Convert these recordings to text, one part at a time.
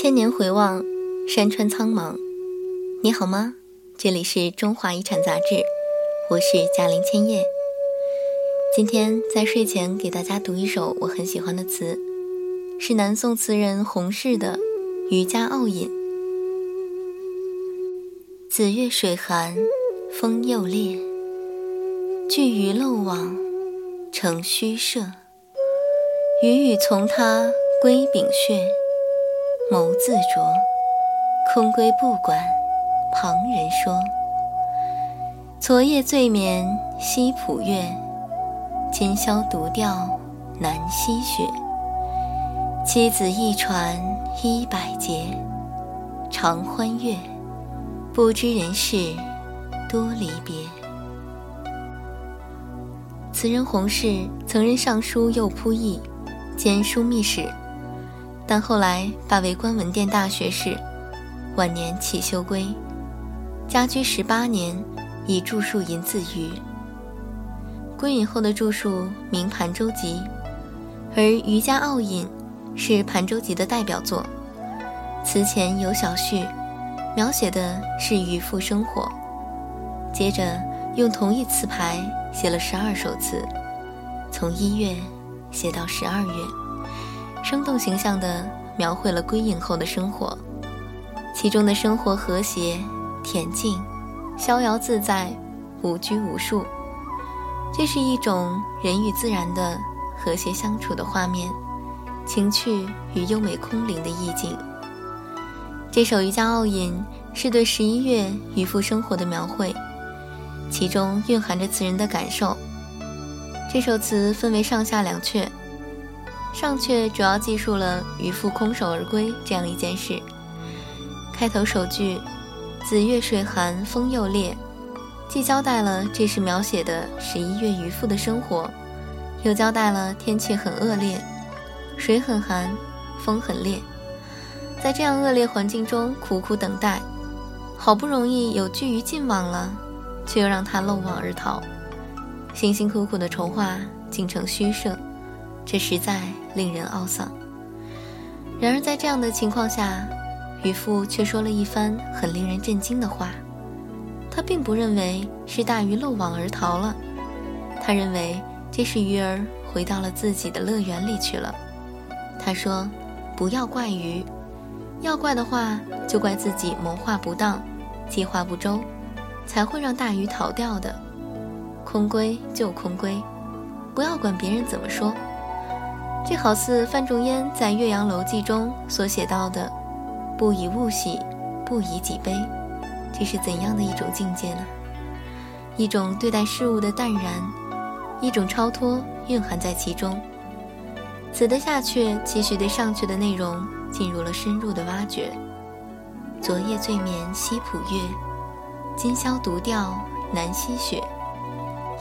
千年回望，山川苍茫。你好吗？这里是中华遗产杂志，我是嘉玲千叶。今天在睡前给大家读一首我很喜欢的词，是南宋词人洪适的《渔家傲饮》。子月水寒风又烈，巨鱼漏网成虚设。鱼语从他归秉穴。眸自酌，空归不管旁人说。昨夜醉眠西浦月，今宵独钓南溪雪。妻子一船一百结，长欢悦，不知人事多离别。词人洪适曾任尚书右仆射兼枢密使。但后来发为官文殿大学士，晚年弃休归，家居十八年，以著述吟自娱。归隐后的著述名《盘州集》，而《渔家傲饮》是《盘州集》的代表作。词前有小序，描写的是渔夫生活。接着用同一词牌写了十二首词，从一月写到十二月。生动形象地描绘了归隐后的生活，其中的生活和谐、恬静、逍遥自在、无拘无束，这是一种人与自然的和谐相处的画面，情趣与优美空灵的意境。这首《渔家傲饮》是对十一月渔夫生活的描绘，其中蕴含着词人的感受。这首词分为上下两阙。上阙主要记述了渔夫空手而归这样一件事。开头首句“子月水寒风又烈”，既交代了这是描写的十一月渔夫的生活，又交代了天气很恶劣，水很寒，风很烈，在这样恶劣环境中苦苦等待，好不容易有巨鱼进网了，却又让他漏网而逃，辛辛苦苦的筹划竟成虚设。这实在令人懊丧。然而，在这样的情况下，渔夫却说了一番很令人震惊的话。他并不认为是大鱼漏网而逃了，他认为这是鱼儿回到了自己的乐园里去了。他说：“不要怪鱼，要怪的话就怪自己谋划不当，计划不周，才会让大鱼逃掉的。空归就空归，不要管别人怎么说。”这好似范仲淹在《岳阳楼记》中所写到的“不以物喜，不以己悲”，这是怎样的一种境界呢？一种对待事物的淡然，一种超脱蕴含在其中。此的下阙继续对上阙的内容进入了深入的挖掘。昨夜醉眠西浦月，今宵独钓南溪雪。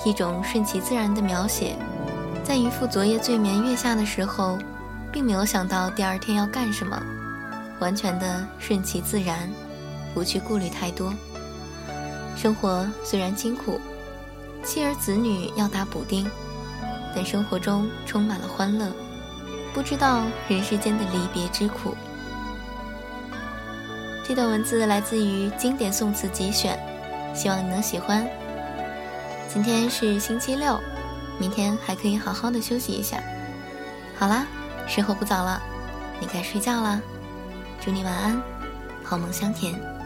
一种顺其自然的描写。在渔夫昨夜醉眠月下的时候，并没有想到第二天要干什么，完全的顺其自然，不去顾虑太多。生活虽然辛苦，妻儿子女要打补丁，但生活中充满了欢乐，不知道人世间的离别之苦。这段文字来自于经典宋词节选，希望你能喜欢。今天是星期六。明天还可以好好的休息一下。好啦，时候不早了，你该睡觉啦。祝你晚安，好梦香甜。